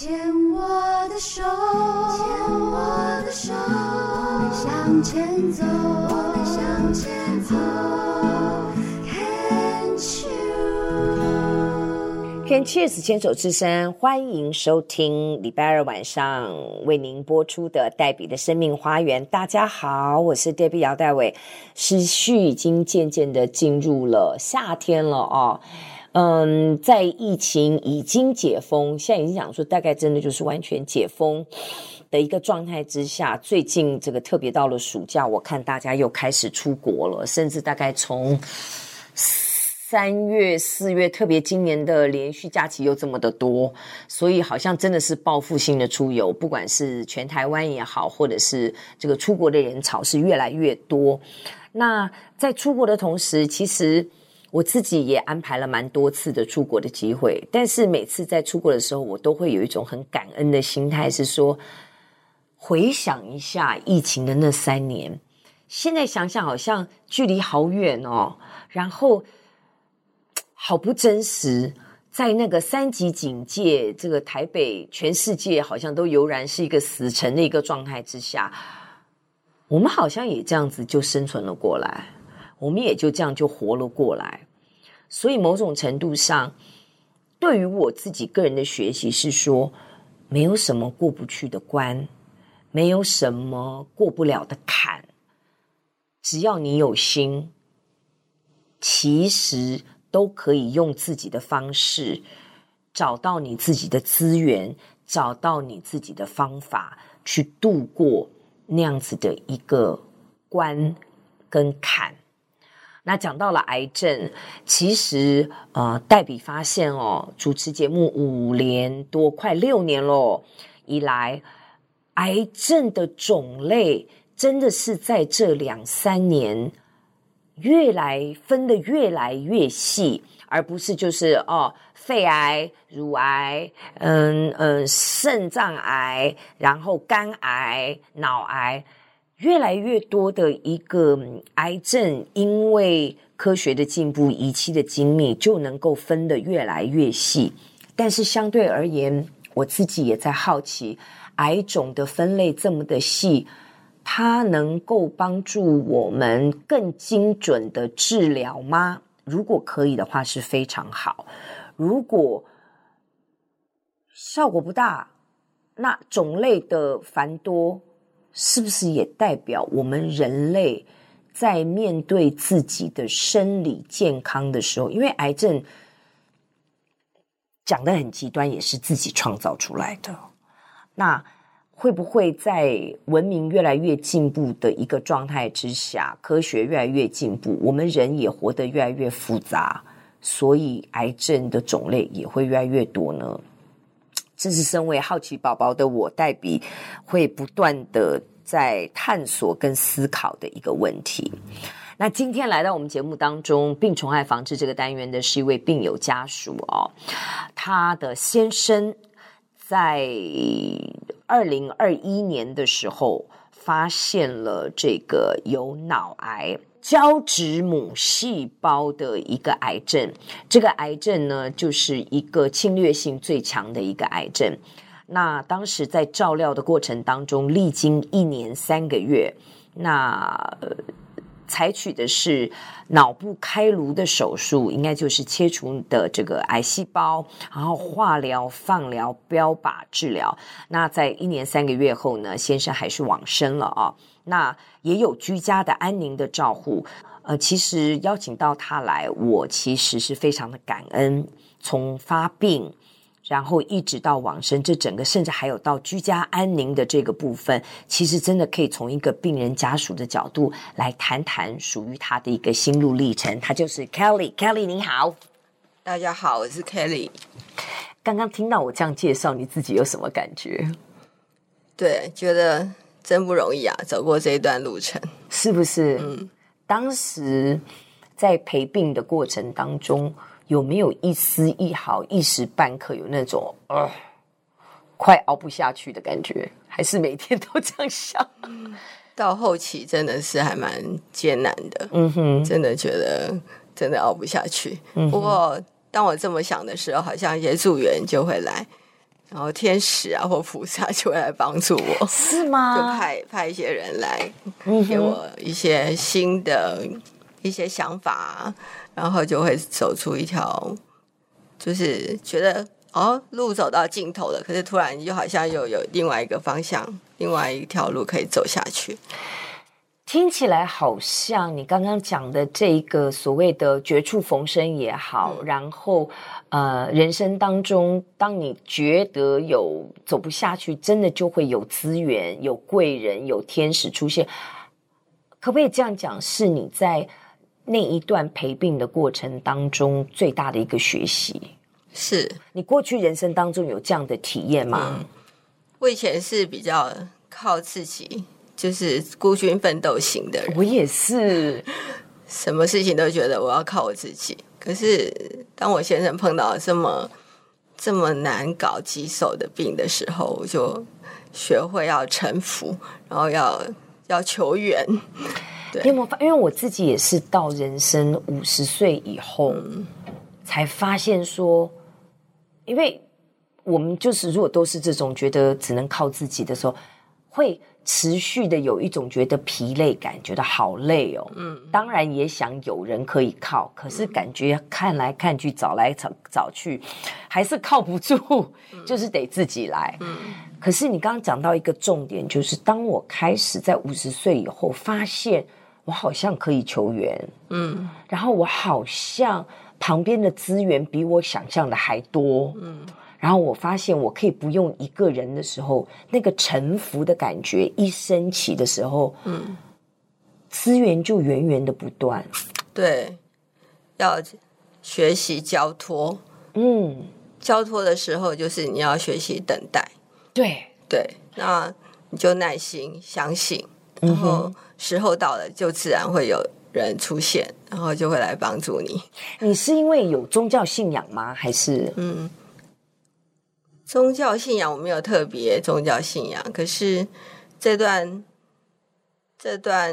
牵我的手，牵我的手，我们向前走，我们向前走。Can Cheers 牵手之声，欢迎收听礼拜二晚上为您播出的黛比的生命花园。大家好，我是黛比姚黛伟。时序已经渐渐的进入了夏天了哦。嗯，在疫情已经解封，现在已经讲说大概真的就是完全解封的一个状态之下，最近这个特别到了暑假，我看大家又开始出国了，甚至大概从。三月、四月，特别今年的连续假期又这么的多，所以好像真的是报复性的出游，不管是全台湾也好，或者是这个出国的人潮是越来越多。那在出国的同时，其实我自己也安排了蛮多次的出国的机会，但是每次在出国的时候，我都会有一种很感恩的心态，是说回想一下疫情的那三年，现在想想好像距离好远哦，然后。好不真实，在那个三级警戒，这个台北全世界好像都油然是一个死城的一个状态之下，我们好像也这样子就生存了过来，我们也就这样就活了过来。所以某种程度上，对于我自己个人的学习是说，没有什么过不去的关，没有什么过不了的坎，只要你有心，其实。都可以用自己的方式找到你自己的资源，找到你自己的方法去度过那样子的一个关跟坎。那讲到了癌症，其实呃，黛比发现哦，主持节目五年多，快六年喽以来，癌症的种类真的是在这两三年。越来分得越来越细，而不是就是哦，肺癌、乳癌，嗯嗯，肾脏癌，然后肝癌、脑癌，越来越多的一个癌症，因为科学的进步、仪器的精密，就能够分得越来越细。但是相对而言，我自己也在好奇，癌种的分类这么的细。它能够帮助我们更精准的治疗吗？如果可以的话，是非常好。如果效果不大，那种类的繁多，是不是也代表我们人类在面对自己的生理健康的时候，因为癌症讲得很极端，也是自己创造出来的。那会不会在文明越来越进步的一个状态之下，科学越来越进步，我们人也活得越来越复杂，所以癌症的种类也会越来越多呢？这是身为好奇宝宝的我，黛比会不断的在探索跟思考的一个问题。那今天来到我们节目当中，病虫害防治这个单元的是一位病友家属哦，他的先生在。二零二一年的时候，发现了这个有脑癌胶质母细胞的一个癌症。这个癌症呢，就是一个侵略性最强的一个癌症。那当时在照料的过程当中，历经一年三个月，那。采取的是脑部开颅的手术，应该就是切除的这个癌细胞，然后化疗、放疗、标靶治疗。那在一年三个月后呢，先生还是往生了啊。那也有居家的安宁的照护。呃，其实邀请到他来，我其实是非常的感恩。从发病。然后一直到往生，这整个甚至还有到居家安宁的这个部分，其实真的可以从一个病人家属的角度来谈谈属于他的一个心路历程。他就是 Kelly，Kelly 你好，大家好，我是 Kelly。刚刚听到我这样介绍，你自己有什么感觉？对，觉得真不容易啊，走过这一段路程，是不是？嗯，当时在陪病的过程当中。有没有一丝一毫、一时半刻有那种呃，快熬不下去的感觉？还是每天都这样想？到后期真的是还蛮艰难的，嗯哼，真的觉得真的熬不下去。嗯、不过当我这么想的时候，好像一些助缘就会来，然后天使啊或菩萨就会来帮助我，是吗？就派派一些人来给我一些新的一些想法，然后就会走出一条，就是觉得哦，路走到尽头了，可是突然又好像又有另外一个方向，另外一条路可以走下去。听起来好像你刚刚讲的这一个所谓的绝处逢生也好，嗯、然后呃，人生当中，当你觉得有走不下去，真的就会有资源、有贵人、有天使出现。可不可以这样讲？是你在那一段陪病的过程当中最大的一个学习？是你过去人生当中有这样的体验吗？嗯、我以前是比较靠自己。就是孤军奋斗型的人，我也是，什么事情都觉得我要靠我自己。可是当我先生碰到这么这么难搞棘手的病的时候，我就学会要臣服，然后要要求援。对，因为因为我自己也是到人生五十岁以后，嗯，才发现说，因为我们就是如果都是这种觉得只能靠自己的时候，会。持续的有一种觉得疲累感，觉得好累哦。嗯，当然也想有人可以靠，可是感觉看来看去，找来找找去，还是靠不住，就是得自己来。嗯，可是你刚刚讲到一个重点，就是当我开始在五十岁以后，发现我好像可以求援。嗯，然后我好像旁边的资源比我想象的还多。嗯。然后我发现，我可以不用一个人的时候，那个沉浮的感觉一升起的时候，嗯，资源就源源的不断。对，要学习交托。嗯，交托的时候就是你要学习等待。对对，那你就耐心相信，然后时候到了，就自然会有人出现，然后就会来帮助你。你是因为有宗教信仰吗？还是嗯？宗教信仰我没有特别宗教信仰，可是这段这段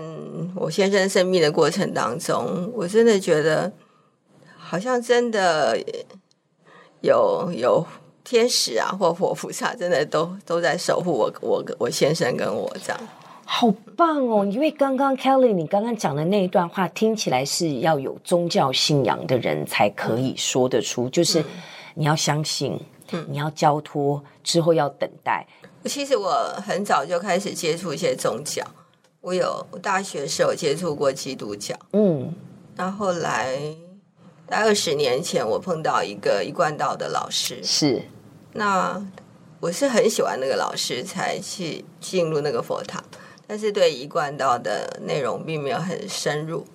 我先生生命的过程当中，我真的觉得好像真的有有天使啊或佛菩萨，真的都都在守护我我我先生跟我这样，好棒哦！因为刚刚 Kelly 你刚刚讲的那一段话，听起来是要有宗教信仰的人才可以说得出，就是你要相信。嗯，你要交托之后要等待。其实我很早就开始接触一些宗教，我有我大学时候接触过基督教，嗯，那后来在二十年前，我碰到一个一贯道的老师，是，那我是很喜欢那个老师，才去进入那个佛堂，但是对一贯道的内容并没有很深入。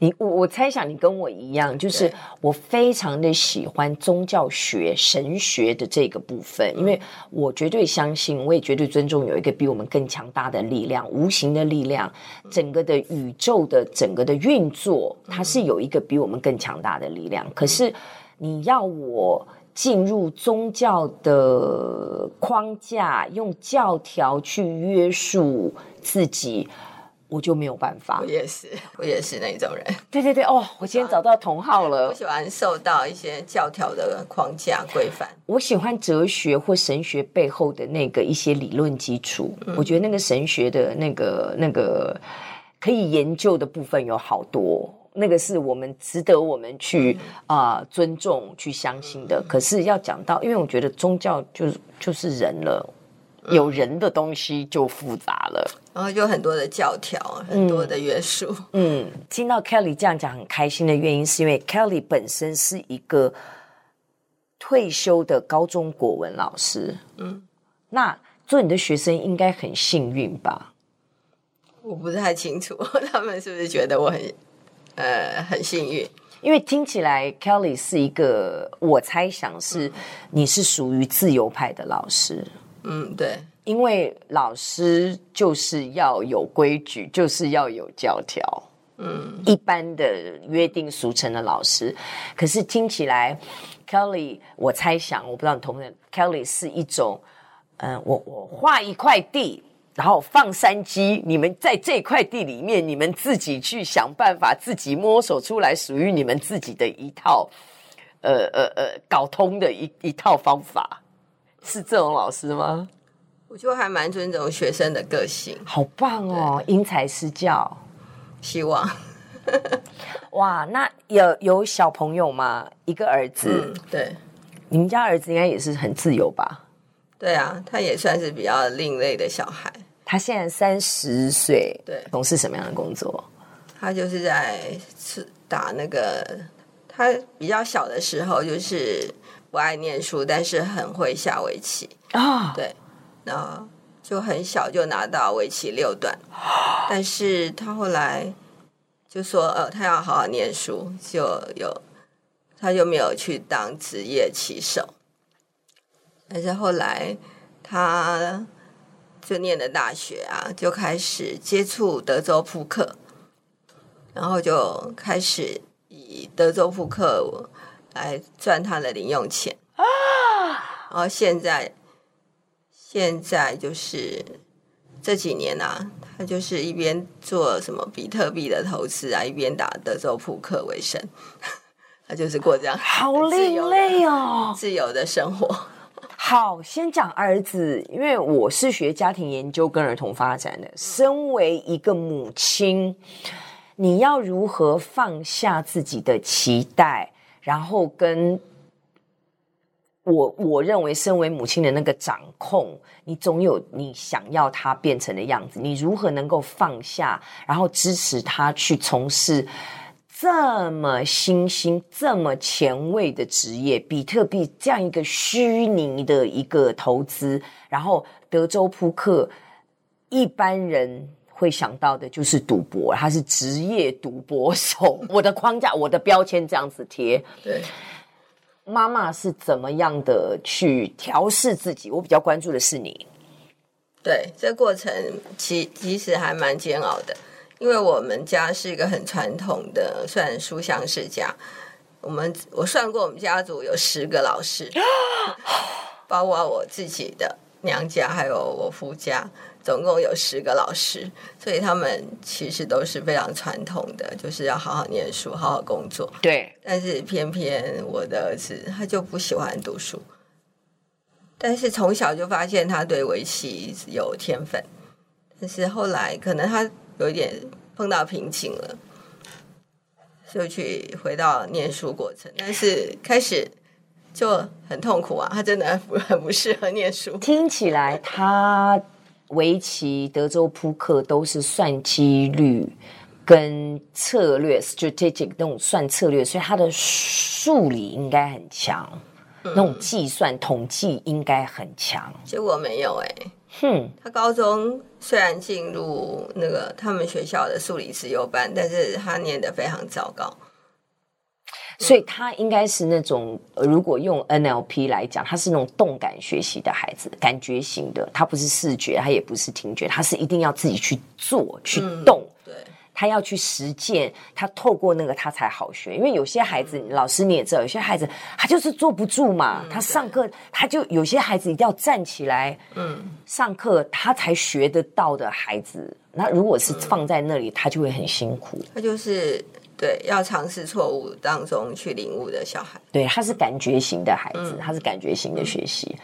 你我我猜想你跟我一样，就是我非常的喜欢宗教学、神学的这个部分，因为我绝对相信，我也绝对尊重有一个比我们更强大的力量，无形的力量，整个的宇宙的整个的运作，它是有一个比我们更强大的力量。可是你要我进入宗教的框架，用教条去约束自己。我就没有办法。我也是，我也是那种人。对对对，哦，我今天找到同好了。我喜欢受到一些教条的框架规范。我喜欢哲学或神学背后的那个一些理论基础。嗯。我觉得那个神学的那个那个可以研究的部分有好多，那个是我们值得我们去啊、呃、尊重、去相信的。可是要讲到，因为我觉得宗教就是就是人了。有人的东西就复杂了，然后有很多的教条，很多的约束。嗯，嗯，听到 Kelly 这样讲很开心的原因，是因为 Kelly 本身是一个退休的高中国文老师。嗯，那做你的学生应该很幸运吧？我不太清楚，他们是不是觉得我很呃很幸运？因为听起来 Kelly 是一个，我猜想是你是属于自由派的老师。嗯，对，因为老师就是要有规矩，就是要有教条。嗯，一般的约定俗成的老师，可是听起来，Kelly，我猜想，我不知道你同不同意，Kelly 是一种，嗯、呃，我我画一块地，然后放山鸡，你们在这块地里面，你们自己去想办法，自己摸索出来属于你们自己的一套，呃呃呃，搞通的一一套方法。是这种老师吗？我就还蛮尊重学生的个性，好棒哦，因材施教，希望。哇，那有有小朋友吗？一个儿子，嗯、对，你们家儿子应该也是很自由吧？对啊，他也算是比较另类的小孩。他现在三十岁，对，从事什么样的工作？他就是在打那个。他比较小的时候就是不爱念书，但是很会下围棋啊。对，然后就很小就拿到围棋六段，但是他后来就说，呃，他要好好念书，就有他就没有去当职业棋手。但是后来他就念了大学啊，就开始接触德州扑克，然后就开始。以德州扑克来赚他的零用钱啊，然后现在现在就是这几年啊，他就是一边做什么比特币的投资啊，一边打德州扑克为生，他就是过这样好另类哦，自由的生活。好，先讲儿子，因为我是学家庭研究跟儿童发展的，身为一个母亲。你要如何放下自己的期待，然后跟我我认为身为母亲的那个掌控，你总有你想要他变成的样子。你如何能够放下，然后支持他去从事这么新兴、这么前卫的职业——比特币这样一个虚拟的一个投资，然后德州扑克，一般人。会想到的就是赌博，他是职业赌博手。我的框架，我的标签这样子贴。对，妈妈是怎么样的去调试自己？我比较关注的是你。对，这过程其其实还蛮煎熬的，因为我们家是一个很传统的，算书香世家。我们我算过，我们家族有十个老师，包括我自己的娘家，还有我夫家。总共有十个老师，所以他们其实都是非常传统的，就是要好好念书、好好工作。对，但是偏偏我的儿子他就不喜欢读书，但是从小就发现他对围棋有天分，但是后来可能他有一点碰到瓶颈了，就去回到念书过程，但是开始就很痛苦啊，他真的很不很不适合念书。听起来他。围棋、德州扑克都是算几率跟策略 （strategic） 那种算策略，所以他的数理应该很强，嗯、那种计算统计应该很强。结果没有哎、欸，哼，他高中虽然进入那个他们学校的数理资优班，但是他念得非常糟糕。所以他应该是那种，如果用 NLP 来讲，他是那种动感学习的孩子，感觉型的。他不是视觉，他也不是听觉，他是一定要自己去做、去动。嗯、对，他要去实践，他透过那个他才好学。因为有些孩子，老师你也知道，有些孩子他就是坐不住嘛。嗯、他上课，他就有些孩子一定要站起来，嗯，上课他才学得到的孩子。那如果是放在那里，他就会很辛苦。他就是。对，要尝试错误当中去领悟的小孩，对，他是感觉型的孩子，嗯、他是感觉型的学习。嗯、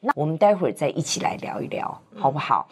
那我们待会儿再一起来聊一聊，嗯、好不好？